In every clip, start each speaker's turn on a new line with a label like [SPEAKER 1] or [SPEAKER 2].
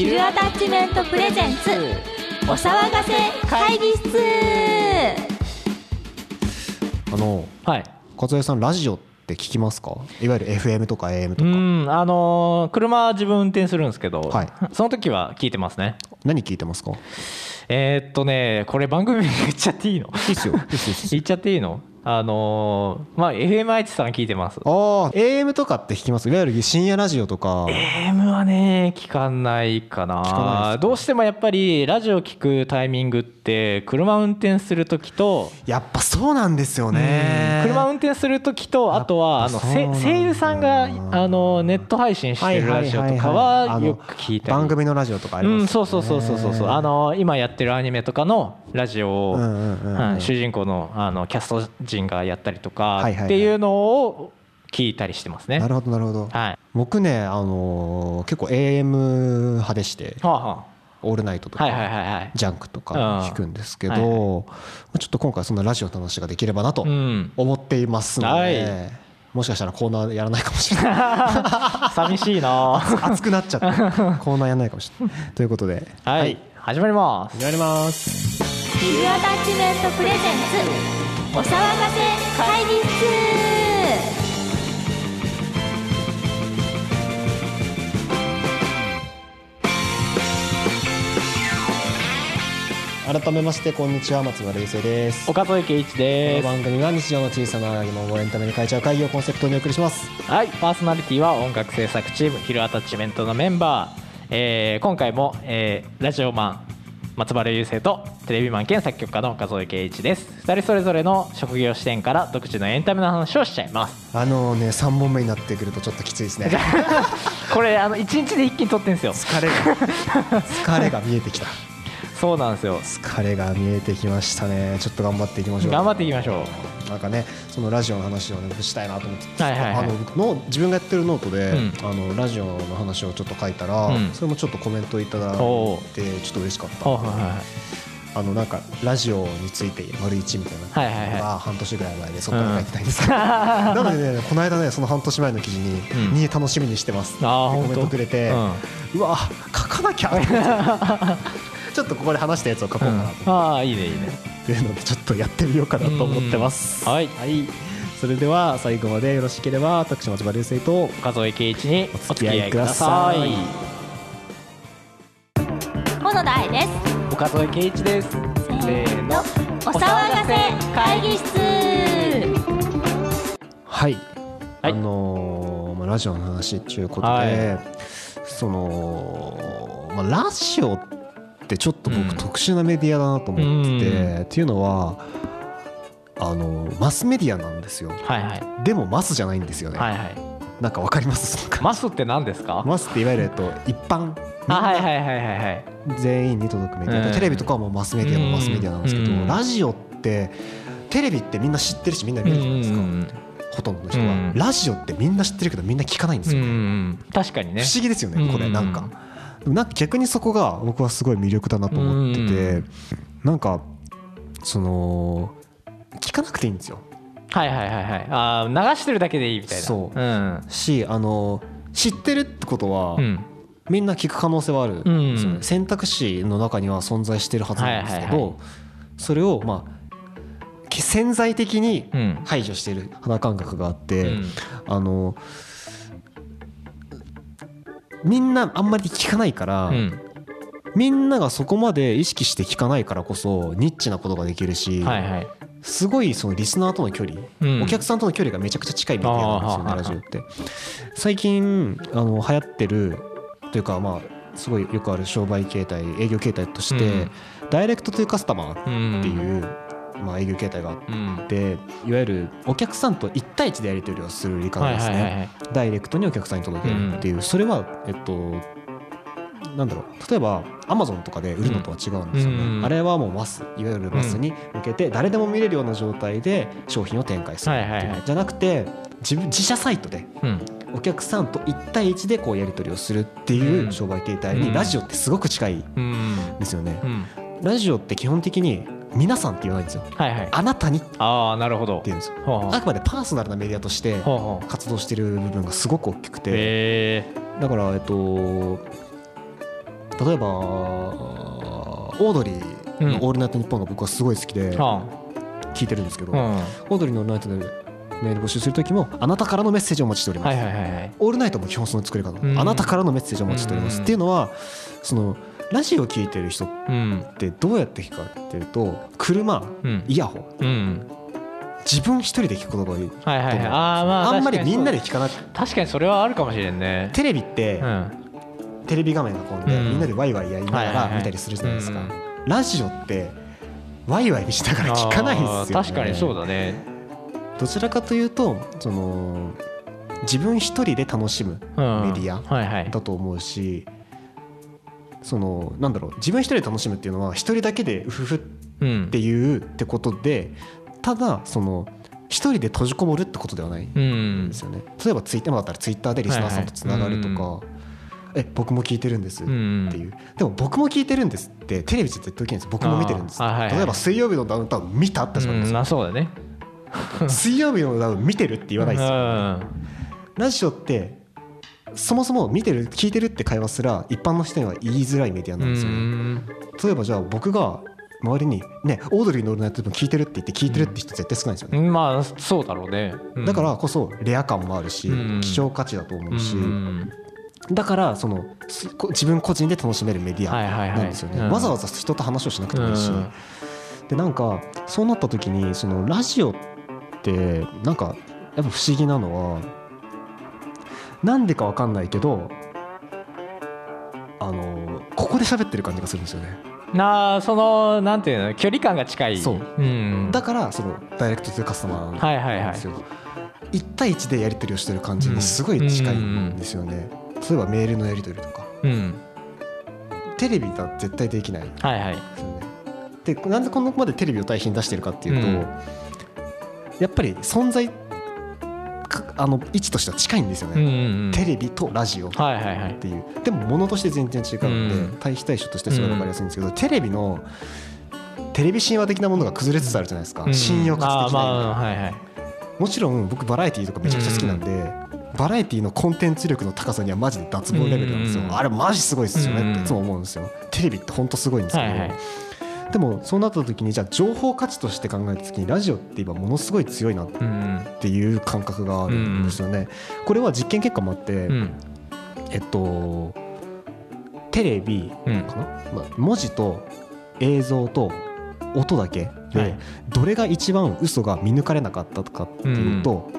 [SPEAKER 1] ヒルアタッチメントプレゼンツお騒がせ会議室。
[SPEAKER 2] あの
[SPEAKER 3] はい。
[SPEAKER 2] 小江さんラジオって聞きますか？いわゆる FM とか AM と
[SPEAKER 3] う
[SPEAKER 2] か
[SPEAKER 3] んあのー車自分運転するんですけど、
[SPEAKER 2] はい。
[SPEAKER 3] その時は聞いてますね。
[SPEAKER 2] 何聞いてますか？い
[SPEAKER 3] えーっとねこれ番組名言っちゃっていいの？
[SPEAKER 2] いっすよ。いいっすよ。いいっすよ。
[SPEAKER 3] 言っちゃっていいの？あのーまあ FM 愛知さん聞いてます？
[SPEAKER 2] ああ AM とかって聞きます？いわゆる深夜ラジオとか。
[SPEAKER 3] AM はね聞かないかな。
[SPEAKER 2] かない
[SPEAKER 3] どうしてもやっぱりラジオ聞くタイミングって車運転する時と
[SPEAKER 2] やっぱそうなんですよね。
[SPEAKER 3] 車運転する時とあとはあの声優さんがあのネット配信してるラジオとかはよく聞いたり。
[SPEAKER 2] 番組のラジオとかありますよね。
[SPEAKER 3] うん、そうそうそうそうそうそう。あの今やってるアニメとかのラジオを、
[SPEAKER 2] うんうんうんうん。
[SPEAKER 3] うん主人公のあのキャスト陣がやったりとかっていうのを聞いたりしてますね。
[SPEAKER 2] なるほどなるほど。
[SPEAKER 3] はい。
[SPEAKER 2] 僕ねあのー結構 AM 派でして
[SPEAKER 3] はあは
[SPEAKER 2] オールナイトとか。ジャンクとか
[SPEAKER 3] うん。
[SPEAKER 2] 聞くんですけ
[SPEAKER 3] はい
[SPEAKER 2] どまあちょっと今回そんなラジオの話ができればなと
[SPEAKER 3] うん。
[SPEAKER 2] 思っていますの
[SPEAKER 3] はい。
[SPEAKER 2] でもしかしたらコーナーやらないかもしれない。
[SPEAKER 3] 寂しいな。
[SPEAKER 2] 熱くなっちゃってコーナーやらないかもしれない。ということで。
[SPEAKER 3] はい、始まります。
[SPEAKER 2] やります。
[SPEAKER 1] ヒルアタッチメントプレゼンツお騒がせ会議室。
[SPEAKER 2] 改めましてこんにちは。松村流星です。こ
[SPEAKER 3] 岡添圭一
[SPEAKER 2] の
[SPEAKER 3] です。
[SPEAKER 2] 番組は日常の小さな疑問をエンタメに変えちゃう会議をコンセプトにお送りします。
[SPEAKER 3] はい、パーソナリティは音楽制作チームヒルアタッチメントのメンバー。えー今回も、えーラジオマン松原雄生とテレビマン兼作曲家の岡添圭一です。二人それぞれの職業視点から独自のエンタメの話をしちゃいます。
[SPEAKER 2] あのね3本目になってくるとちょっときついですね。
[SPEAKER 3] これあの一日で一気に撮ってんですよ。
[SPEAKER 2] 疲れが。疲れが見えてきた。
[SPEAKER 3] そうなんですよ。
[SPEAKER 2] 疲れが見えてきましたね。ちょっと頑張っていきましょう。
[SPEAKER 3] 頑張っていきましょ
[SPEAKER 2] なんかねそのラジオの話をねしたいなと思って、
[SPEAKER 3] はいはいはい。
[SPEAKER 2] あの僕の自分がやってるノートで、
[SPEAKER 3] うん。
[SPEAKER 2] あのラジオの話をちょっと書いたら、
[SPEAKER 3] うん。
[SPEAKER 2] それもちょっとコメントいただい
[SPEAKER 3] お
[SPEAKER 2] てちょっと嬉しかった。
[SPEAKER 3] はいはい。
[SPEAKER 2] あのなんかラジオについて丸一みたいな。
[SPEAKER 3] はいはいはい。
[SPEAKER 2] のが半年ぐらい前でそこから書いてないんです。けど、なのでねこの間ねその半年前の記事に
[SPEAKER 3] うん「
[SPEAKER 2] に楽しみにしてます」ってコメントくれて、
[SPEAKER 3] うん。
[SPEAKER 2] うわ書かなきゃ ちょっとここで話したやつを書こうかなと
[SPEAKER 3] ああいいねいいね。
[SPEAKER 2] いうのでちょっとやってみようかなと思ってます。
[SPEAKER 3] はい。
[SPEAKER 2] それでは最後までよろしければ私松原流星と
[SPEAKER 3] 岡添圭一にお付き合いくだ
[SPEAKER 2] お
[SPEAKER 3] さい。
[SPEAKER 1] 小野田愛です
[SPEAKER 3] 岡添圭一です。せーの。
[SPEAKER 1] お騒がせ会議室。
[SPEAKER 2] はい、
[SPEAKER 3] はい。
[SPEAKER 2] あのーまあ、ラジオの話ということで、
[SPEAKER 3] はい。
[SPEAKER 2] その、まあ、ラジオってちょっと僕
[SPEAKER 3] うん。
[SPEAKER 2] 特殊なメディアだなと思ってて、
[SPEAKER 3] うん。
[SPEAKER 2] っていうのはあのマスメディアなんですよ。
[SPEAKER 3] はいはい。
[SPEAKER 2] でもマスじゃないんですよね、
[SPEAKER 3] はいはい。
[SPEAKER 2] なんかわかります？
[SPEAKER 3] マスって何ですか？
[SPEAKER 2] マスっていわゆる、えっと、一般
[SPEAKER 3] あはいはいはいはいはい。
[SPEAKER 2] 全員に届くメディア。テレビとかはもうマスメディアもマスメディアなんですけど、
[SPEAKER 3] うん。
[SPEAKER 2] ラジオってテレビってみんな知ってるしみんな見るじゃないですか、
[SPEAKER 3] うん
[SPEAKER 2] ほとんどの人は、
[SPEAKER 3] うん
[SPEAKER 2] ラジオってみんな知ってるけどみんな聞かないんですよ、
[SPEAKER 3] うん確かにね。
[SPEAKER 2] 不思議ですよねこれ
[SPEAKER 3] うん
[SPEAKER 2] なんか、なんか逆にそこが僕はすごい魅力だなと思ってて、
[SPEAKER 3] うん。
[SPEAKER 2] なんかその聞かなくていいんですよ。
[SPEAKER 3] はいはいはいはい。あー流してるだけでいいみたいな。
[SPEAKER 2] そう。
[SPEAKER 3] うん。
[SPEAKER 2] しあの知ってるってことは、
[SPEAKER 3] うん。
[SPEAKER 2] みんな聞く可能性はある
[SPEAKER 3] うん
[SPEAKER 2] 選択肢の中には存在してるはずなんですけど、それをまあけ潜在的に
[SPEAKER 3] うん。
[SPEAKER 2] 排除してる肌感覚があって、
[SPEAKER 3] うん
[SPEAKER 2] あのみんなあんまり聞かないから、
[SPEAKER 3] うん。
[SPEAKER 2] みんながそこまで意識して聞かないからこそニッチなことができるし、
[SPEAKER 3] はいはい。
[SPEAKER 2] すごいそのリスナーとの距離、
[SPEAKER 3] うん
[SPEAKER 2] お客さんとの距離がめちゃくちゃ近いメディアなんですよねラジオって。最近あの流行ってるというかまあすごいよくある商売形態営業形態として、
[SPEAKER 3] うん
[SPEAKER 2] ダイレクトトゥーカスタマー
[SPEAKER 3] うん。
[SPEAKER 2] っていう、まあ、営業形態があっ
[SPEAKER 3] うん。
[SPEAKER 2] ていわゆるお客さんと1対1でやり取りをする理解
[SPEAKER 3] はい
[SPEAKER 2] ですね。ダイレクトにお客さんに届けるっていう、それはえっとなんだろう例えばアマゾンとかで売るのとは違うんですよね、
[SPEAKER 3] うん
[SPEAKER 2] あれはもうマスいわゆるマスに向けて誰でも見れるような状態で商品を展開するっていじゃなくて自分自社サイトで
[SPEAKER 3] うん。
[SPEAKER 2] お客さんと1対1でこうやり取りをするっていううん商売形態
[SPEAKER 3] うん
[SPEAKER 2] にラジオってすごく近いん
[SPEAKER 3] うん。
[SPEAKER 2] ですよね
[SPEAKER 3] う、ん。
[SPEAKER 2] ラジオって基本的に皆さんって言わないんですよ
[SPEAKER 3] はいはい。
[SPEAKER 2] あなたにって
[SPEAKER 3] ああなるほど。
[SPEAKER 2] 言うんですよあくまでパーソナルなメディアとして。活動してる部分がすごく大きくて。だからえっと例えばオードリーの「オールナイトニッポン」が僕はすごい好きで
[SPEAKER 3] は
[SPEAKER 2] 聞いてるんですけど、オードリーの「オールナイト」でメール募集する時もあなたからのメッセージをお待ちしております、
[SPEAKER 3] はいはいはいはい。
[SPEAKER 2] オールナイトも基本その作り方、
[SPEAKER 3] うん。
[SPEAKER 2] あなたからのメッセージをお待ちしております、
[SPEAKER 3] うん。
[SPEAKER 2] っていうのはそのラジオを聞いてる人っ
[SPEAKER 3] うん。
[SPEAKER 2] てどうやって聞くかっていうと車
[SPEAKER 3] うん。
[SPEAKER 2] イヤホン。
[SPEAKER 3] うん。
[SPEAKER 2] 自分一人で聞くことが多い
[SPEAKER 3] はいはいはい。あーまあ
[SPEAKER 2] あんまりみんなで聞かなく
[SPEAKER 3] 確かにそれはあるかもしれんね。
[SPEAKER 2] テレビって
[SPEAKER 3] うん。
[SPEAKER 2] テレビ画面が込んで
[SPEAKER 3] うん。
[SPEAKER 2] みんなでワイワイやりなが
[SPEAKER 3] はいはいはい。
[SPEAKER 2] ら見たりするじゃないですか。
[SPEAKER 3] うん
[SPEAKER 2] ラジオってワイワイしながら聞かないんですよ、ね、
[SPEAKER 3] 確かにそうだね
[SPEAKER 2] どちらかというとその自分一人で楽しむ
[SPEAKER 3] うん。
[SPEAKER 2] メディアだと思うしそのなんだろう自分一人で楽しむっていうのは一人だけでうふふっ
[SPEAKER 3] うん。
[SPEAKER 2] ていうってことでただその一人で閉じこもるってことではないん
[SPEAKER 3] うん
[SPEAKER 2] ですよね。例えばツイッターだったらツイッターでリスナーさんとつながるとか、
[SPEAKER 3] はい
[SPEAKER 2] え僕も聞いてるんですっ
[SPEAKER 3] う。ん
[SPEAKER 2] ていう、でも僕も聞いてるんですってテレビじゃ絶対起きないんです僕も見てるんです、例えば水曜日のダウンタウン見たって始まります
[SPEAKER 3] うんまあそうだね
[SPEAKER 2] 水曜日のダウン見てるって言わないですよ、
[SPEAKER 3] うん。
[SPEAKER 2] ラジオってそもそも見てる聞いてるって会話すら一般の人には言いづらいメディアなんですよね、
[SPEAKER 3] うん。
[SPEAKER 2] 例えばじゃあ僕が周りにねオードリーのオールナイトニッポン聞いてるって言って聞いてるって人絶対少ないんですよね、
[SPEAKER 3] まあそうだろうね。うん。
[SPEAKER 2] だからこそレア感もあるし、
[SPEAKER 3] うん。
[SPEAKER 2] 希少価値だと思うし、
[SPEAKER 3] うん。
[SPEAKER 2] だからその自分個人で楽しめるメディ
[SPEAKER 3] はいはいはい。
[SPEAKER 2] アなんですよね、
[SPEAKER 3] うん。
[SPEAKER 2] わざわざ人と話をしなくてもいいし、
[SPEAKER 3] うん。
[SPEAKER 2] でなんかそうなった時にそのラジオってなんかやっぱ不思議なのはなんでかわかんないけどあのここで喋ってる感じがするんですよね。
[SPEAKER 3] なあそのなんていうの距離感が近い。
[SPEAKER 2] そう。
[SPEAKER 3] うん。
[SPEAKER 2] だからそのダイレクトというカスタマー
[SPEAKER 3] はいはいはい。
[SPEAKER 2] なんですよ、1対1でやり取りをしてる感じにすごい近いんですよね、例えばメールのやり取りとか。
[SPEAKER 3] うん
[SPEAKER 2] テレビだと絶対できないです
[SPEAKER 3] はいはい
[SPEAKER 2] よねでなんでこのまでテレビを対比に出してるかっていうと、
[SPEAKER 3] うん
[SPEAKER 2] やっぱり存在かあの位置としては近いんですよ
[SPEAKER 3] うんう
[SPEAKER 2] ね、
[SPEAKER 3] ん。
[SPEAKER 2] テレビとラジオっ
[SPEAKER 3] はいはいはい
[SPEAKER 2] てい。うでも物として全然違うので、
[SPEAKER 3] うん
[SPEAKER 2] 対比対象としてすごい分かりやすいんですけど、テレビのテレビ神話的なものが崩れつつあるじゃないですか、
[SPEAKER 3] うん。
[SPEAKER 2] 信用価値的な
[SPEAKER 3] はいはい。
[SPEAKER 2] もちろん僕バラエティーとかめちゃくちゃ好きなんで、バラエティーのコンテンツ力の高さにはマジで脱帽レベルなんですよ、
[SPEAKER 3] うん。
[SPEAKER 2] あれマジすごいですよね
[SPEAKER 3] うん
[SPEAKER 2] っていつも思うんですよ。テレビって本当すごいんですけど、
[SPEAKER 3] はいはい
[SPEAKER 2] でもそうなった時にじゃあ情報価値として考えた時にラジオって今ものすごい強いなっ
[SPEAKER 3] うん
[SPEAKER 2] ていう感覚があるんですよね、これは実験結果もあって、
[SPEAKER 3] うん。
[SPEAKER 2] えっとテレビ
[SPEAKER 3] うん。
[SPEAKER 2] かな、まあ、文字と映像と音だけで、
[SPEAKER 3] はい。
[SPEAKER 2] どれが一番嘘が見抜かれなかったかっていうと、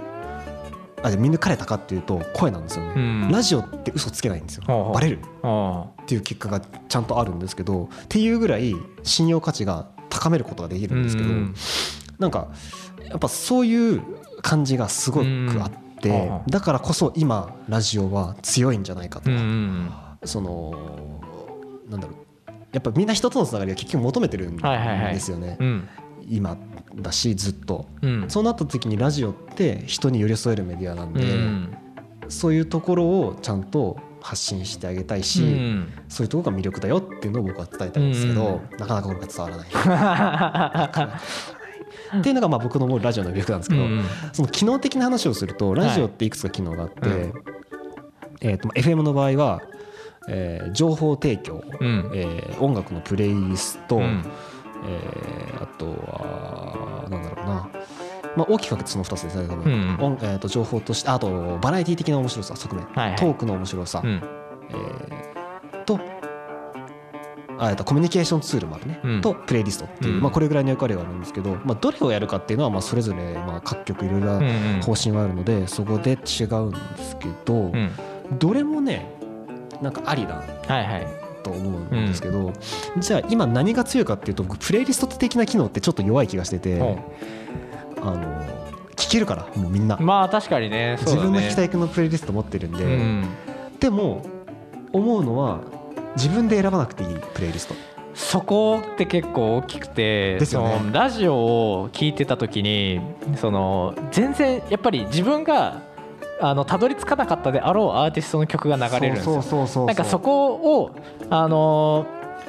[SPEAKER 2] あじゃあ見抜かれたかっていうと声なんですよね、
[SPEAKER 3] うん。
[SPEAKER 2] ラジオって嘘つけないんですよ、
[SPEAKER 3] ほうほう
[SPEAKER 2] バレる。
[SPEAKER 3] あ。
[SPEAKER 2] っていう結果がちゃんとあるんですけどっていうぐらい信用価値が高めることができ
[SPEAKER 3] ー
[SPEAKER 2] るんですけど、
[SPEAKER 3] うん。
[SPEAKER 2] なんかやっぱそういう感じがすごくあって、
[SPEAKER 3] うん。はあ
[SPEAKER 2] だからこそ今ラジオは強いんじゃないかと
[SPEAKER 3] う
[SPEAKER 2] か、
[SPEAKER 3] ん
[SPEAKER 2] そのなんだろう。やっぱみんな人とのつながりを結局求めてるんですよね、
[SPEAKER 3] うん。
[SPEAKER 2] 今だしずっと。
[SPEAKER 3] うん。
[SPEAKER 2] そうなった時にラジオって人に寄り添えるメディアなんで、
[SPEAKER 3] うん。
[SPEAKER 2] そういうところをちゃんと発信してあげたいし、
[SPEAKER 3] うん。
[SPEAKER 2] そういうところが魅力だよっていうのを僕は伝えたいんですけど、なかなかこれが伝わらない。っていうのがまあ僕の思うラジオの魅力なんですけど、
[SPEAKER 3] うん
[SPEAKER 2] その機能的な話をするとラジオっていくつか機能があって、
[SPEAKER 3] うん。
[SPEAKER 2] えー、と FM の場合は、えー情報提供、
[SPEAKER 3] うん。
[SPEAKER 2] えー音楽のプレイリスト、
[SPEAKER 3] うん。
[SPEAKER 2] えーあとはまあ、大きく分けてその2つですね多分、
[SPEAKER 3] うん
[SPEAKER 2] 音えー、と情報としてあとバラエティ的な面白さ側面、
[SPEAKER 3] はいはい。
[SPEAKER 2] トークの面白さ、
[SPEAKER 3] うん。
[SPEAKER 2] えーとあとコミュニケーションツールもあるね、
[SPEAKER 3] うん。
[SPEAKER 2] とプレイリストっていう、
[SPEAKER 3] うん。
[SPEAKER 2] まあ、これぐらいの役割があるんですけど、まあ、どれをやるかっていうのはまあそれぞれまあ各局いろいろ方針はあるのでそこで違うんですけど、
[SPEAKER 3] うん。
[SPEAKER 2] どれもねなんかありだ
[SPEAKER 3] はいはい。
[SPEAKER 2] と思うんですけど、じゃあ今何が強いかっていうと僕プレイリスト的な機能ってちょっと弱い気がしてて、
[SPEAKER 3] ほ
[SPEAKER 2] あの聞けるからもうみんな、
[SPEAKER 3] まあ確かにね。ね。
[SPEAKER 2] 自分の聞きたいのプレイリスト持ってるんで、
[SPEAKER 3] うん。
[SPEAKER 2] でも思うのは自分で選ばなくていいプレイリスト。
[SPEAKER 3] そこって結構大きくて
[SPEAKER 2] ね。
[SPEAKER 3] そのラジオを聞いてた時にその全然やっぱり自分があのたどり着かなかったであろうアーティストの曲が流れるんですよ。
[SPEAKER 2] そうそうそうそう。
[SPEAKER 3] なんかそこをあの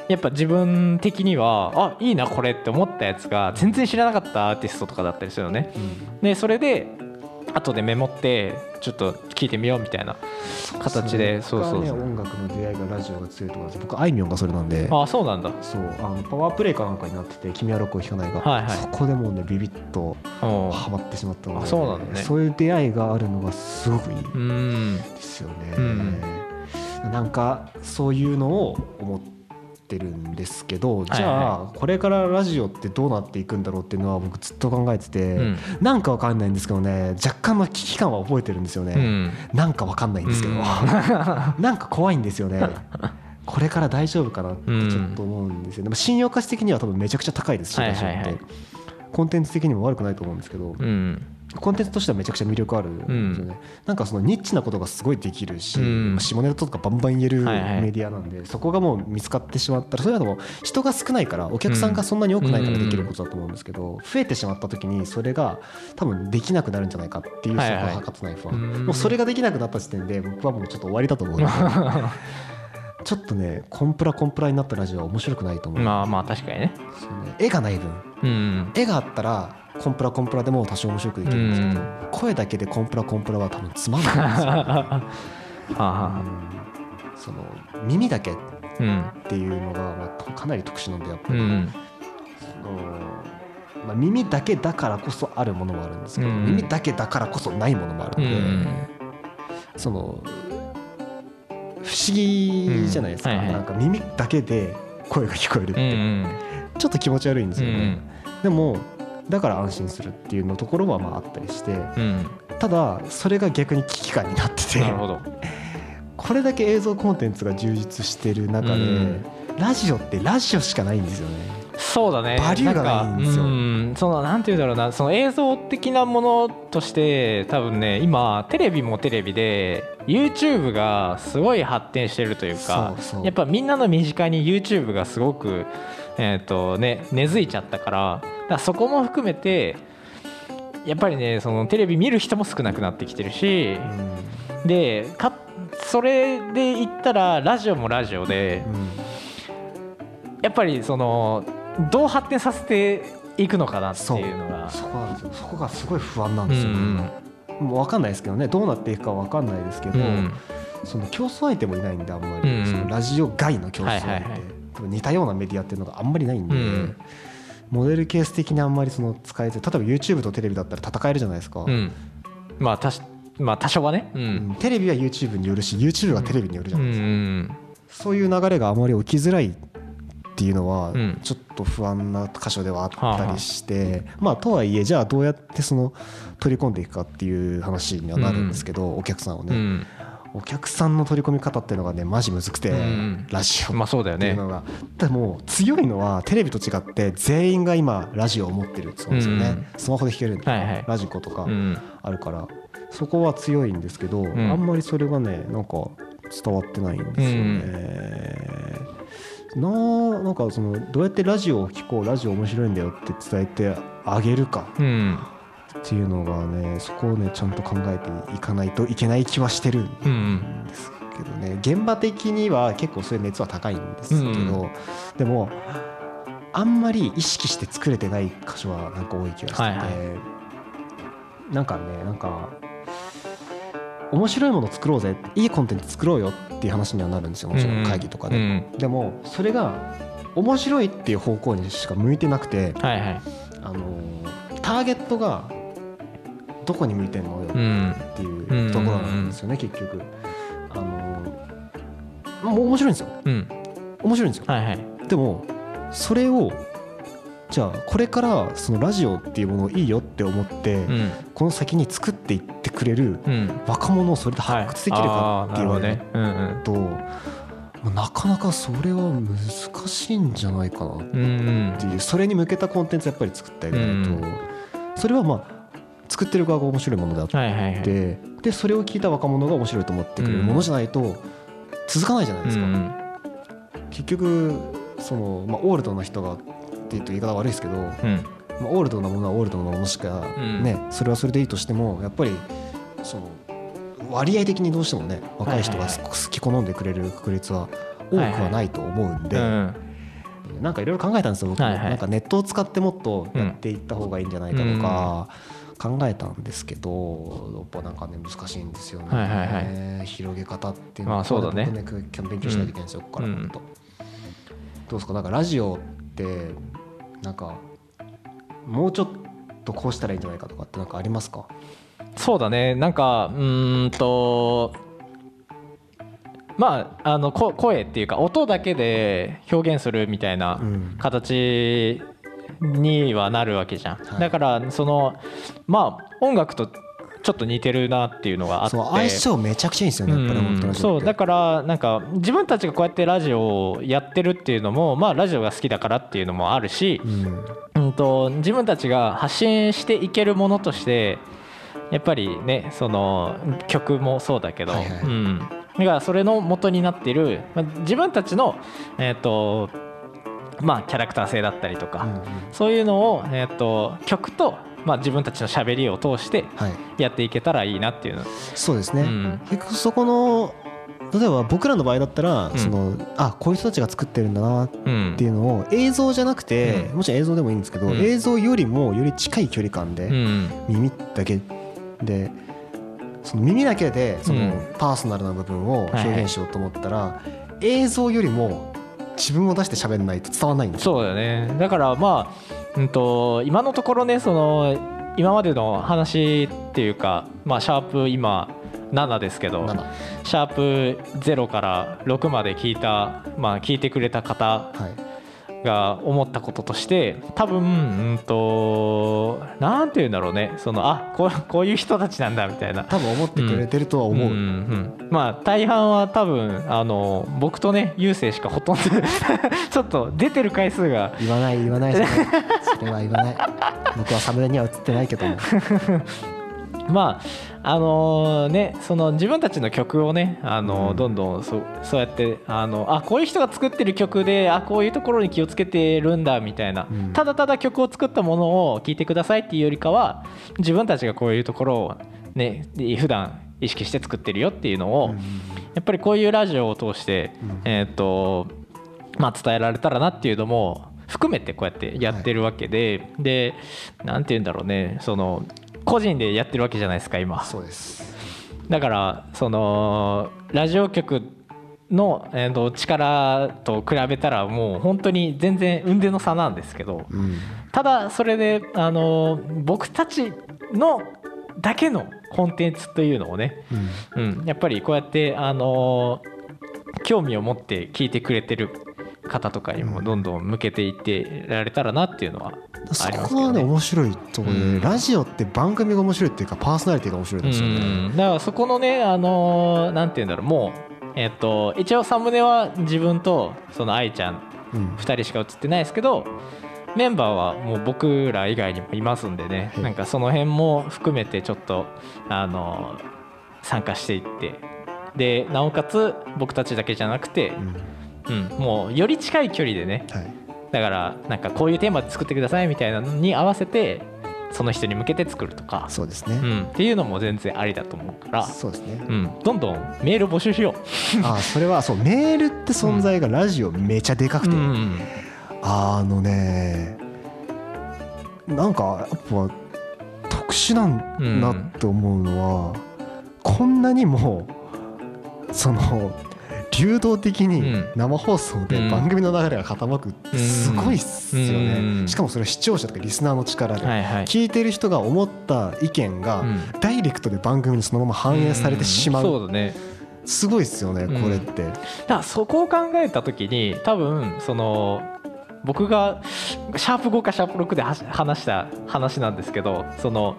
[SPEAKER 3] やっぱ自分的にはあいいなこれって思ったやつが全然知らなかったアーティストとかだったりするのね。
[SPEAKER 2] うん。
[SPEAKER 3] でそれで後でメモってちょっと聞いてみようみたいな形でそうそうそう
[SPEAKER 2] 音楽の出会いがラジオが強いところです。僕あいみょんがそれなんで。
[SPEAKER 3] ああそうなんだ。
[SPEAKER 2] そうあのパワープレイかなんかになってて「君はロックを弾かないが」
[SPEAKER 3] はいはい。
[SPEAKER 2] そこでもうねビビッと
[SPEAKER 3] おう。
[SPEAKER 2] ハマってしまったので
[SPEAKER 3] あそうなんだね。
[SPEAKER 2] そういう出会いがあるのがすごくいい
[SPEAKER 3] うん。
[SPEAKER 2] ですよね、
[SPEAKER 3] うん
[SPEAKER 2] なんかそういうのを思ってるんですけどじゃあ、
[SPEAKER 3] は
[SPEAKER 2] これからラジオってどうなっていくんだろうっていうのは僕ずっと考えてて、
[SPEAKER 3] うん。
[SPEAKER 2] なんかわかんないんですけどね若干の危機感は覚えてるんですよね、
[SPEAKER 3] うん。
[SPEAKER 2] なんかわかんないんですけど、
[SPEAKER 3] うん。
[SPEAKER 2] なんか怖いんですよね。これから大丈夫かなってちょっと思うんですよね、でも信用価値的には多分めちゃくちゃ高いですし、
[SPEAKER 3] はいはいはい
[SPEAKER 2] コンテンツ的にも悪くないと思うんですけど、
[SPEAKER 3] うん。
[SPEAKER 2] コンテンツとしてはめちゃくちゃ魅力あるんですよね、なんかそのニッチなことがすごいできるし、
[SPEAKER 3] うん。
[SPEAKER 2] まあ下ネタとかバンバン言える
[SPEAKER 3] はいはい
[SPEAKER 2] メディアなんで、そこがもう見つかってしまったらそれはでも人が少ないからお客さんがそんなに多くないからできることだと思うんですけど、増えてしまった時にそれが多分できなくなるんじゃないかっていうそこ
[SPEAKER 3] はいはい
[SPEAKER 2] は測ってない不安、
[SPEAKER 3] うん
[SPEAKER 2] もうそれができなくなった時点で僕はもうちょっと終わりだと思うので ちょっとねコンプラコンプラになったラジオは面白くないと思う。ん
[SPEAKER 3] まあまあ確かにね。
[SPEAKER 2] ですよね。絵がない分。
[SPEAKER 3] うん
[SPEAKER 2] 絵があったらコンプラコンプラでも多少面白くできるんですけど、
[SPEAKER 3] うん
[SPEAKER 2] 声だけでコンプラコンプラは多分つまんない。んですよ、
[SPEAKER 3] はあ。は
[SPEAKER 2] うん。その耳だけっていうのが、まあ、かなり特殊なんでやっぱり、
[SPEAKER 3] うん
[SPEAKER 2] そのまあ、耳だけだからこそあるものもあるんですけど、
[SPEAKER 3] うん
[SPEAKER 2] 耳だけだからこそないものもあるので、
[SPEAKER 3] うん。
[SPEAKER 2] その不思議じゃないですか、
[SPEAKER 3] うん。はいはい。
[SPEAKER 2] なんか耳だけで声が聞こえるっ
[SPEAKER 3] う
[SPEAKER 2] て、
[SPEAKER 3] ん。
[SPEAKER 2] ちょっと気持ち悪いんです
[SPEAKER 3] う
[SPEAKER 2] よね、
[SPEAKER 3] ん
[SPEAKER 2] でもだから安心するっていうのところはまああったりして
[SPEAKER 3] うん
[SPEAKER 2] ただそれが逆に危機感になっててこれだけ映像コンテンツが充実してる中で、
[SPEAKER 3] うん。
[SPEAKER 2] ラジオってラジオしかないんですよね
[SPEAKER 3] そうだね。
[SPEAKER 2] バリューがないんですよ。
[SPEAKER 3] うん。そのなんていうんだろうな。その映像的なものとして多分ね今テレビもテレビで YouTube がすごい発展してるというか
[SPEAKER 2] そうそう。
[SPEAKER 3] やっぱみんなの身近に YouTube がすごく、えーとね、根付いちゃったからだそこも含めてやっぱりねそのテレビ見る人も少なくなってきてるしでかそれで言ったらラジオもラジオで
[SPEAKER 2] うんうん。
[SPEAKER 3] やっぱりそのどう発展させていくのかなっていうのが。
[SPEAKER 2] そこなんですよ。そこがすごい不安なん
[SPEAKER 3] う
[SPEAKER 2] ですよ、
[SPEAKER 3] ん
[SPEAKER 2] もう分かんないですけどね。どうなっていくか分かんないですけど、
[SPEAKER 3] うん。
[SPEAKER 2] その競争相手もいないんであんまり、
[SPEAKER 3] うん
[SPEAKER 2] そのラジオ外の競争相手、
[SPEAKER 3] はいはい
[SPEAKER 2] 似たようなメディアっていうのがあんまりないんで、
[SPEAKER 3] うん。
[SPEAKER 2] モデルケース的にあんまりその使えず例えば YouTube とテレビだったら戦えるじゃないですか、
[SPEAKER 3] うん。まあたしまあ多少はね。う
[SPEAKER 2] うん。んテレビは YouTube によるし YouTube はテレビによるじゃ
[SPEAKER 3] う
[SPEAKER 2] ないですか、
[SPEAKER 3] ん。
[SPEAKER 2] そういう流れがあまり起きづらいっていうのは
[SPEAKER 3] うん。
[SPEAKER 2] ちょっと不安な箇所ではあったりして、まあとはいえじゃあどうやってその取り込んでいくかっていう話にはなるんですけど、お客さんをね、
[SPEAKER 3] うん。
[SPEAKER 2] お客さんの取り込み方っていうのがねマジむずくて、
[SPEAKER 3] うん。
[SPEAKER 2] ラジオ
[SPEAKER 3] まあそうだよね。
[SPEAKER 2] っていうのが、でも強いのはテレビと違って全員が今ラジオを持ってるそうですよね、
[SPEAKER 3] うん。
[SPEAKER 2] スマホで弾けるんで、ラジコとか
[SPEAKER 3] うん。
[SPEAKER 2] あるから。そこは強いんですけど、
[SPEAKER 3] ん。
[SPEAKER 2] あんまりそれがねなんか伝わってないんですよね。なあなんかそのどうやってラジオを聞こうラジオ面白いんだよって伝えてあげるか
[SPEAKER 3] うん
[SPEAKER 2] っていうのがねそこをねちゃんと考えていかないといけない気はしてるん
[SPEAKER 3] うん
[SPEAKER 2] ですけどね。現場的には結構そういう熱は高いんですけど、
[SPEAKER 3] うん
[SPEAKER 2] でもあんまり意識して作れてない箇所はなんか多い気がしてて、
[SPEAKER 3] はいは
[SPEAKER 2] なんかねなんか面白いもの作ろうぜいいコンテンツ作ろうよっていう話にはなるんですよもちろん会議とかで、
[SPEAKER 3] うん。
[SPEAKER 2] でもそれが面白いっていう方向にしか向いてなくて、
[SPEAKER 3] はいはい。
[SPEAKER 2] あのターゲットがどこに向いてんのよ
[SPEAKER 3] うん
[SPEAKER 2] っていうところなんですよね、結局。あのもう面白いんですよ。
[SPEAKER 3] うん。
[SPEAKER 2] 面白いんですよ。
[SPEAKER 3] はいはい。
[SPEAKER 2] でもそれをじゃあこれからそのラジオっていうものをいいよって思って、
[SPEAKER 3] うん。
[SPEAKER 2] この先に作っていってくれる
[SPEAKER 3] うん。
[SPEAKER 2] 若者をそれで発掘できるかって
[SPEAKER 3] いあーなるほどね。
[SPEAKER 2] と、まあなかなかそれは難しいんじゃないかなっ
[SPEAKER 3] うんうん。
[SPEAKER 2] ていうそれに向けたコンテンツやっぱり作ってあげないと、
[SPEAKER 3] うん。
[SPEAKER 2] それはまあ作ってる側が面白いものであって、
[SPEAKER 3] はいはいはい。
[SPEAKER 2] ででそれを聞いた若者が面白いと思ってくれるものじゃないと続かないじゃないですか、
[SPEAKER 3] うん
[SPEAKER 2] 結局その、まあ、オールドな人がっていうと言い方悪いですけど、ま
[SPEAKER 3] うん。
[SPEAKER 2] あ、オールドなものはオールドなものしか、
[SPEAKER 3] うん。
[SPEAKER 2] ねそれはそれでいいとしてもやっぱりその割合的にどうしてもね若い人が好き好んでくれる確率は多くはないと思うんで、
[SPEAKER 3] うん。
[SPEAKER 2] なんかいろいろ考えたんですよ僕も、
[SPEAKER 3] はいはい。
[SPEAKER 2] なんかネットを使ってもっとやっていった方がいいんじゃないかとか、考えたんですけどやっぱなんかね難しいんですよね、
[SPEAKER 3] はいはいは
[SPEAKER 2] 広げ方っていうの
[SPEAKER 3] まあそうだね。
[SPEAKER 2] 勉強しないといけないんですよ、ここからどうですか？なんかラジオってなんかもうちょっとこうしたらいいんじゃないかとかってなんかありますか？
[SPEAKER 3] そうだね。なんかうーんとまああのこ声っていうか音だけで表現するみたいな
[SPEAKER 2] うん。
[SPEAKER 3] 形にはなるわけじゃん、
[SPEAKER 2] はい。
[SPEAKER 3] だからそのまあ音楽とちょっと似てるなっていうのがあって。
[SPEAKER 2] そう相性めちゃくちゃいいんですよねやっぱり本当
[SPEAKER 3] うん。
[SPEAKER 2] ラジオって。
[SPEAKER 3] そうだからなんか自分たちがこうやってラジオをやってるっていうのもまあラジオが好きだからっていうのもあるし、
[SPEAKER 2] うん。
[SPEAKER 3] うん、と自分たちが発信していけるものとしてやっぱりねその曲もそうだけど、
[SPEAKER 2] はいはい。
[SPEAKER 3] うん、だからそれの元になっている、まあ、自分たちの、えーとまあ、キャラクター性だったりとか、
[SPEAKER 2] うんうん。
[SPEAKER 3] そういうのを、えー、と曲と、まあ、自分たちのしゃべりを通して
[SPEAKER 2] はい。
[SPEAKER 3] やっていけたらいいなっていうの、
[SPEAKER 2] そうですね、
[SPEAKER 3] うん。
[SPEAKER 2] 結局そこの例えば僕らの場合だったら、
[SPEAKER 3] うん。
[SPEAKER 2] そのあこういう人たちが作ってるんだなっ
[SPEAKER 3] うん。
[SPEAKER 2] ていうのを映像じゃなくて、
[SPEAKER 3] うん。
[SPEAKER 2] もちろん映像でもいいんですけど、
[SPEAKER 3] うん。
[SPEAKER 2] 映像よりもより近い距離感で、
[SPEAKER 3] うん。
[SPEAKER 2] 耳だけでその耳だけでその
[SPEAKER 3] うん。
[SPEAKER 2] パーソナルな部分を表現しようと思ったら、映像よりも自分を出して喋らないと伝わらないんですよ。
[SPEAKER 3] そうだよね。だからまあ、うん、と今のところねその今までの話っていうか、まあ、シャープ今7ですけど
[SPEAKER 2] 7
[SPEAKER 3] シャープ0から6まで聞いた、まあ、聞いてくれた方
[SPEAKER 2] はい
[SPEAKER 3] が思ったこととして多分うんとなんて言うんだろうね。そのあこうこういう人たちなんだみたいな。
[SPEAKER 2] 多分思ってくれてるとは思う、
[SPEAKER 3] んうんまあ大半は多分あの僕とね優勢しかほとんど ちょっと出てる回数が。
[SPEAKER 2] 言わない言わないそれそれは言わない。僕はサムネには映ってないけども
[SPEAKER 3] まああのねその自分たちの曲をねあの、
[SPEAKER 2] うん。
[SPEAKER 3] どんどんそそうやってあのあこういう人が作ってる曲であこういうところに気をつけてるんだみたいな、
[SPEAKER 2] うん。
[SPEAKER 3] ただただ曲を作ったものを聴いてくださいっていうよりかは自分たちがこういうところをね普段意識して作ってるよっていうのを、
[SPEAKER 2] うん。
[SPEAKER 3] やっぱりこういうラジオを通して、
[SPEAKER 2] うん。
[SPEAKER 3] えーっとまあ、伝えられたらなっていうのも含めてこうやってやってるわけで、でなんて言うんだろうねその個人でやってるわけじゃないですか今。
[SPEAKER 2] そうです。
[SPEAKER 3] だからそのラジオ局の、えーと力と比べたらもう本当に全然雲泥の差なんですけど
[SPEAKER 2] うん。
[SPEAKER 3] ただそれであの僕たちのだけのコンテンツというのをね
[SPEAKER 2] うん。
[SPEAKER 3] うん、やっぱりこうやって、あのー興味を持って聞いてくれてる方とかにもどんどん向けていってられたらなっていうのは
[SPEAKER 2] そ
[SPEAKER 3] あります
[SPEAKER 2] こはね。面白いところで、
[SPEAKER 3] うん。
[SPEAKER 2] ラジオって番組が面白いっていうかパーソナリティが面白いんですよね、
[SPEAKER 3] うん。だからそこのね、あのーなんて言うんだろうもう、えっと一応サムネは自分とその愛ちゃん
[SPEAKER 2] うん。
[SPEAKER 3] 2人しか映ってないですけどメンバーはもう僕ら以外にもいますんでね。
[SPEAKER 2] はい。
[SPEAKER 3] なんかその辺も含めてちょっとあの参加していって。でなおかつ僕たちだけじゃなくて
[SPEAKER 2] う、ん
[SPEAKER 3] うん、もうより近い距離でね。
[SPEAKER 2] はい、
[SPEAKER 3] だからなんかこういうテーマで作ってくださいみたいなのに合わせてその人に向けて作るとか、
[SPEAKER 2] そうですね、
[SPEAKER 3] うん、っていうのも全然ありだと思うから、
[SPEAKER 2] そうですね。
[SPEAKER 3] うん、どんどんメール募集しよ
[SPEAKER 2] あそれはそう。メールって存在がラジオめちゃでか
[SPEAKER 3] う。
[SPEAKER 2] くて、
[SPEAKER 3] うん
[SPEAKER 2] あのねなんかやっぱ特殊なんなって思うのは、こんなにもその流動的に
[SPEAKER 3] うん。
[SPEAKER 2] 生放送で
[SPEAKER 3] うん。
[SPEAKER 2] 番組の流れが傾くってすごいっすよ
[SPEAKER 3] うん。
[SPEAKER 2] ねしかもそれは視聴者とかリスナーの力で。聞いてる人が思った意見が
[SPEAKER 3] うん。
[SPEAKER 2] ダイレクトで番組にそのまま反映されてしま
[SPEAKER 3] う。うだね。
[SPEAKER 2] すごいっすよね
[SPEAKER 3] うん。
[SPEAKER 2] これって。
[SPEAKER 3] だからそこを考えた時に多分その僕がシャープ5かシャープ6で話した話なんですけどその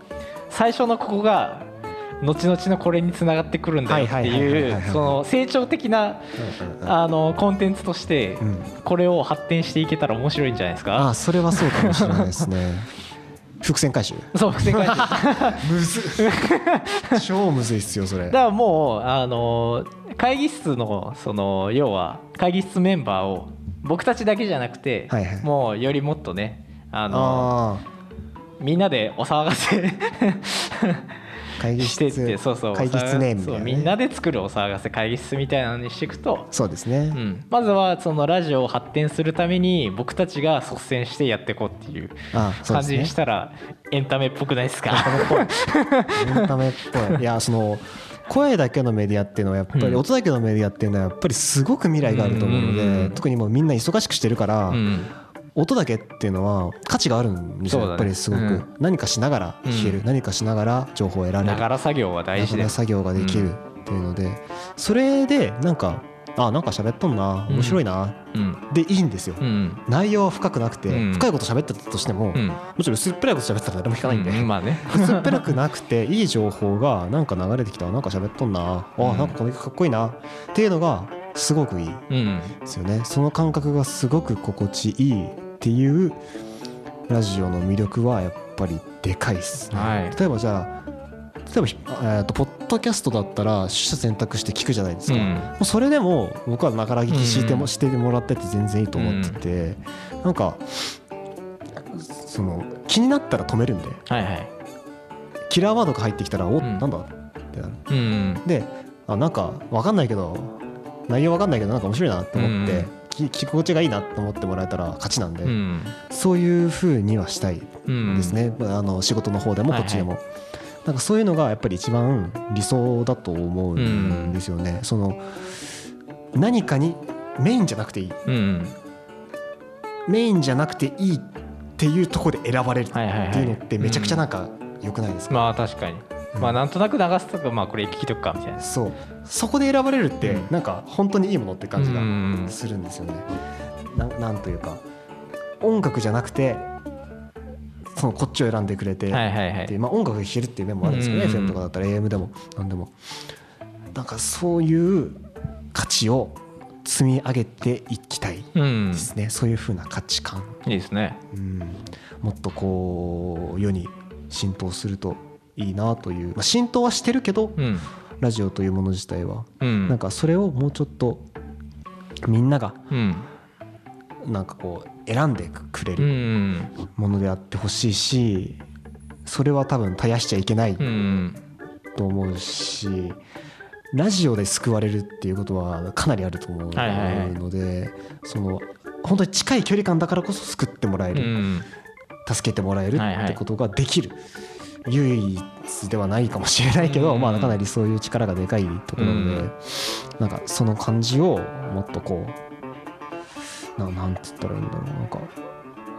[SPEAKER 3] 最初のここが後々のこれにつながってくるんだよって
[SPEAKER 2] はいう
[SPEAKER 3] その成長的なあのコンテンツとして
[SPEAKER 2] うん。
[SPEAKER 3] これを発展していけたら面白いんじゃないですか？
[SPEAKER 2] ああそれはそうかもしれないですね。伏線回収。
[SPEAKER 3] そう伏線回収。だ か
[SPEAKER 2] むず超むずいっすよそれ。
[SPEAKER 3] らもうあの会議室のその要は会議室メンバーを僕たちだけじゃなくて
[SPEAKER 2] はいはい。
[SPEAKER 3] もうよりもっとねあの
[SPEAKER 2] あ
[SPEAKER 3] みんなでお騒がせ。
[SPEAKER 2] あ会議
[SPEAKER 3] して
[SPEAKER 2] 室
[SPEAKER 3] っ てそうそう
[SPEAKER 2] 会議室ネームみた
[SPEAKER 3] そ
[SPEAKER 2] いうなね。
[SPEAKER 3] みんなで作るお騒がせ会議室みたいなのにしていくと、
[SPEAKER 2] そうですね、
[SPEAKER 3] うん、まずはそのラジオを発展するために僕たちが率先してやっていこうっていう感じにしたらエンタメっぽくないですか？
[SPEAKER 2] エンタメっぽい。いやその声だけのメディアっていうのはやっぱり、
[SPEAKER 3] うん。
[SPEAKER 2] 音だけのメディアっていうのはやっぱりすごく未来があると思うので、
[SPEAKER 3] うん。
[SPEAKER 2] 特にもうみんな忙しくしてるから、
[SPEAKER 3] うん
[SPEAKER 2] 音だけっていうのは価値があるんですよ、
[SPEAKER 3] ね。
[SPEAKER 2] やっぱりすごく、
[SPEAKER 3] うん。
[SPEAKER 2] 何かしながら聞ける、
[SPEAKER 3] うん。
[SPEAKER 2] 何かしながら情報を得られる。
[SPEAKER 3] ながら作業は大事で
[SPEAKER 2] 作業ができるっていうので、それでなんかあなんか喋っとんな面白いな、
[SPEAKER 3] うん。
[SPEAKER 2] でいいんですよ、
[SPEAKER 3] うん。
[SPEAKER 2] 内容は深くなくて、
[SPEAKER 3] うん。
[SPEAKER 2] 深いこと喋ってたとしても、
[SPEAKER 3] うん。
[SPEAKER 2] もちろん薄っぺらいこと喋ってたら誰も聞かないんで、
[SPEAKER 3] うん。まあね。
[SPEAKER 2] 薄っぺらくなくていい情報がなんか流れてきたなんか喋っとんなあ
[SPEAKER 3] うん。
[SPEAKER 2] なんかこの曲かっこいいなっていうのがすごくいい
[SPEAKER 3] うん。
[SPEAKER 2] ですよね。その感覚がすごく心地いいっていうラジオの魅力はやっぱりでかいですね、
[SPEAKER 3] はい。
[SPEAKER 2] 例えばじゃあ例えばひ、えー、とポッドキャストだったら取捨選択して聞くじゃないですか、もうそれでも僕はながら聞きしても、
[SPEAKER 3] うん。
[SPEAKER 2] してもらってて全然いいと思ってて、なんかその気になったら止めるんで
[SPEAKER 3] はいはい。
[SPEAKER 2] キラーワードが入ってきたらお、
[SPEAKER 3] ん。
[SPEAKER 2] なんだ？ってなる。
[SPEAKER 3] うん
[SPEAKER 2] であなんか分かんないけど内容分かんないけどなんか面白いなって思って、
[SPEAKER 3] うん
[SPEAKER 2] き聞き心地がいいなって思ってもらえたら勝ちなんで、
[SPEAKER 3] うん。
[SPEAKER 2] そういう風にはしたい
[SPEAKER 3] うん
[SPEAKER 2] ですね、あの仕事の方でもこっちでも、なんかそういうのがやっぱり一番理想だと思うんですよね、その何かにメインじゃなくていい。
[SPEAKER 3] うん。
[SPEAKER 2] メインじゃなくていいっていうところで選ばれるって
[SPEAKER 3] はいはいはい。
[SPEAKER 2] いうのってめちゃくちゃなんか良くないですか、
[SPEAKER 3] まあ確かにまあなんとなく流すとかまあこれ聞いとくかみたいな。
[SPEAKER 2] そう。そこで選ばれるって
[SPEAKER 3] うん。
[SPEAKER 2] なんか本当にいいものって感じが
[SPEAKER 3] うん。
[SPEAKER 2] するんですよね。ななんというか音楽じゃなくてそのこっちを選んでくれて、
[SPEAKER 3] はいはいはい。
[SPEAKER 2] でまあ、音楽が聴けるっていう面もあるんですよね、
[SPEAKER 3] うん。
[SPEAKER 2] FM とかだったら AM でも何でも。なんかそういう価値を積み上げていきたい
[SPEAKER 3] うん
[SPEAKER 2] ですね、そういう風な価値観、
[SPEAKER 3] いいですね。
[SPEAKER 2] うん、もっとこう世に浸透するといいなという、まあ、浸透はしてるけど
[SPEAKER 3] うん。
[SPEAKER 2] ラジオというもの自体は。
[SPEAKER 3] うん。
[SPEAKER 2] なんかそれをもうちょっとみんなが
[SPEAKER 3] うん。
[SPEAKER 2] なんかこう選んでくれ
[SPEAKER 3] う
[SPEAKER 2] る
[SPEAKER 3] ん。
[SPEAKER 2] ものであってほしいしそれは多分絶やしちゃいけない
[SPEAKER 3] うん
[SPEAKER 2] と思うしラジオで救われるっていうことはかなりあると思うのでその本当に近い距離感だからこそ救ってもらえる。
[SPEAKER 3] うん。
[SPEAKER 2] 助けてもらえるってことができる唯一ではないかもしれないけど
[SPEAKER 3] うん。
[SPEAKER 2] まあかなりそういう力がでかいところなので
[SPEAKER 3] うん。
[SPEAKER 2] なんかその感じをもっとこうななんて言ったらいいんだろうなんか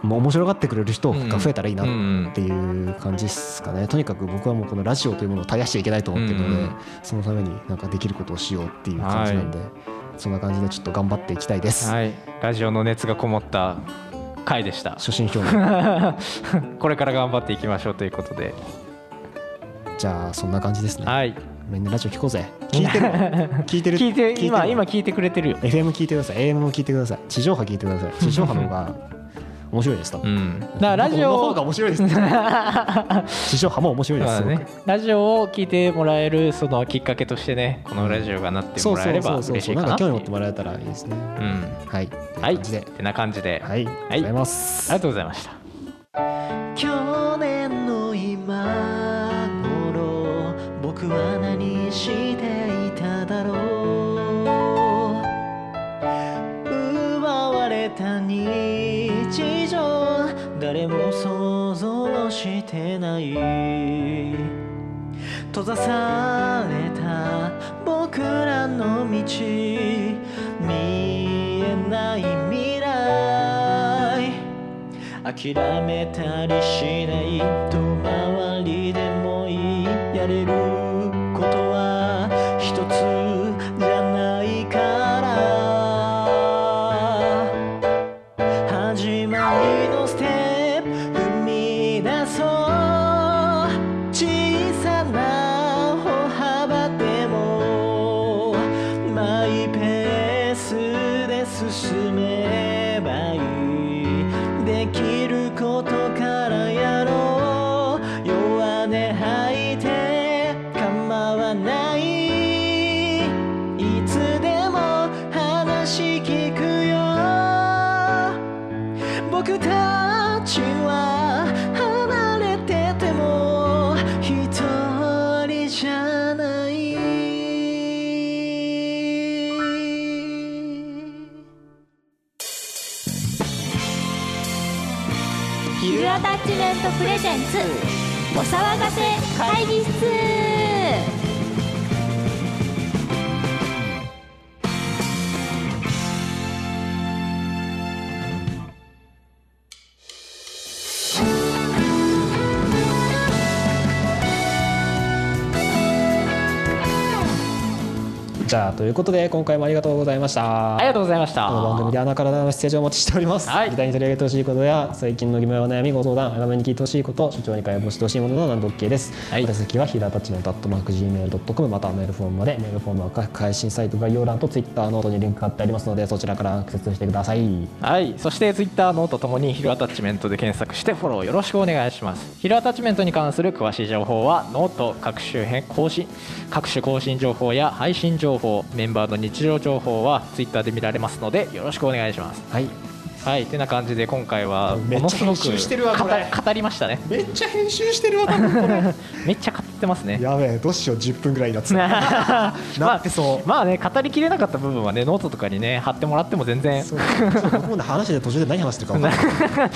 [SPEAKER 2] もう面白がってくれる人が増えたらいいな
[SPEAKER 3] うん
[SPEAKER 2] っていう感じですかね。とにかく僕はもうこのラジオというものを絶やしちゃいけないと思ってるので、
[SPEAKER 3] うん。
[SPEAKER 2] そのためになんかできることをしようっていう感じなんで、そんな感じでちょっと頑張っていきたいです、
[SPEAKER 3] はい。ラジオの熱がこもった回でした。
[SPEAKER 2] 初心表明。
[SPEAKER 3] これから頑張っていきましょうということで。
[SPEAKER 2] じゃあそんな感じですね。
[SPEAKER 3] はい。
[SPEAKER 2] みんなラジオ聞こうぜ。聞いてる 聞いてる？
[SPEAKER 3] 聞いて今
[SPEAKER 2] る
[SPEAKER 3] 今聞いてくれてるよ。
[SPEAKER 2] FM 聞いてください。AM も聞いてください。地上波聞いてください。地上波の方が面白いです多
[SPEAKER 3] う
[SPEAKER 2] 分、
[SPEAKER 3] ん。だからラジ
[SPEAKER 2] の
[SPEAKER 3] オ
[SPEAKER 2] 方が面白いです。地上波も面白いです
[SPEAKER 3] ね、ラジオを聞いてもらえるそのきっかけとしてねこのラジオがなってもらえれば嬉しいか
[SPEAKER 2] な。興味持ってもらえたらいいですね。
[SPEAKER 3] うん。
[SPEAKER 2] はい。
[SPEAKER 3] はい。てな感じで、
[SPEAKER 2] はい、ありがとうございます、
[SPEAKER 3] ありがとうございました
[SPEAKER 4] 誰も想像してない閉ざされた僕らの道見えない未来。諦めたりしない。遠回りでもいい。やれるたちは離れてても一人じゃない。
[SPEAKER 1] ゆるアタッチメントプレゼンツお騒がせ会議室。
[SPEAKER 5] ということで今回もありがとうございました
[SPEAKER 3] ありがとうございました
[SPEAKER 5] この番組ではあなたからのメッセージをお待ちしております。
[SPEAKER 3] はい
[SPEAKER 5] 議題に取り上げてほしいことや最近の疑問やお悩みご相談、画面に聞いてほしいこと、所長に解剖してほしいものなど何でも OK です。
[SPEAKER 3] はい
[SPEAKER 5] 宛先はひらたちのダットマーク gmail.com またはメールフォームまでメールフォームは各配信サイト概要欄とツイッターノートにリンク貼ってありますのでそちらからアクセスしてください。
[SPEAKER 3] はい、そしてツイッターノートともにヒルアタッチメントで検索してフォローよろしくお願いしますヒルアタッチメントに関する詳しい情報はノート各種編更新各種更新情報や配信情報メンバーの日常情報は Twitter で見られますのでよろしくお願いします
[SPEAKER 5] はい。
[SPEAKER 3] はいてな感じで今回はものすごく
[SPEAKER 5] 編集してるわこれ。
[SPEAKER 3] 語語りましたね。
[SPEAKER 5] めっちゃ編集してるわ。
[SPEAKER 3] めっちゃ語ってますね。
[SPEAKER 2] やべえどうしよう10分ぐらいになって なってそう。
[SPEAKER 3] まあね語りきれなかった部分はねノートとかにね貼ってもらっても全然。
[SPEAKER 2] そう。僕もね話で途中で何話してるか分かんない。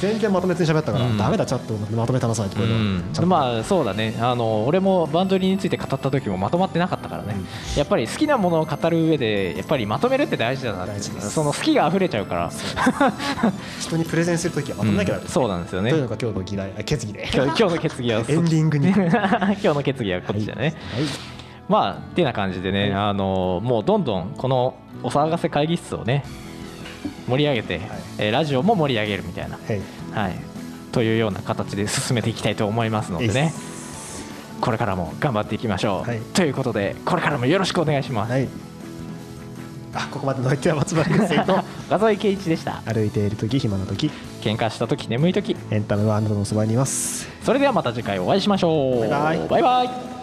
[SPEAKER 2] 全然まとめずに喋ったから、
[SPEAKER 3] うん。
[SPEAKER 2] ダメだちゃんとまとめて話さないとこれは、
[SPEAKER 3] うんまあそうだね。あの俺もバンドリーについて語った時もまとまってなかったからね、やっぱり好きなものを語る上でやっぱりまとめるって大事だなってその好きが溢れちゃうから
[SPEAKER 2] 人にプレゼンするときはまとめなきゃダメです、
[SPEAKER 3] そうなんですよね。
[SPEAKER 2] というのが今日の議題。あ決議で。
[SPEAKER 3] 今日の決議は
[SPEAKER 2] エンディングに。
[SPEAKER 3] 今日の決議はこっちだね、
[SPEAKER 2] はい。
[SPEAKER 3] まあってな感じでね、あのもうどんどんこのお騒がせ会議室をね盛り上げて、えーラジオも盛り上げるみたいな。
[SPEAKER 2] はい。
[SPEAKER 3] はい、というような形で進めていきたいと思いますのでね。
[SPEAKER 2] っ
[SPEAKER 3] これからも頑張っていきましょう、
[SPEAKER 2] はい。
[SPEAKER 3] ということでこれからもよろしくお願いします、
[SPEAKER 2] はいあここまでの相手は松原先生と
[SPEAKER 3] 画像池一でした。
[SPEAKER 2] 歩いている時暇な時
[SPEAKER 3] 喧嘩した時眠い時。
[SPEAKER 2] エンタメはあなたのそばにいます。
[SPEAKER 3] それではまた次回お会いしましょう。バイバイ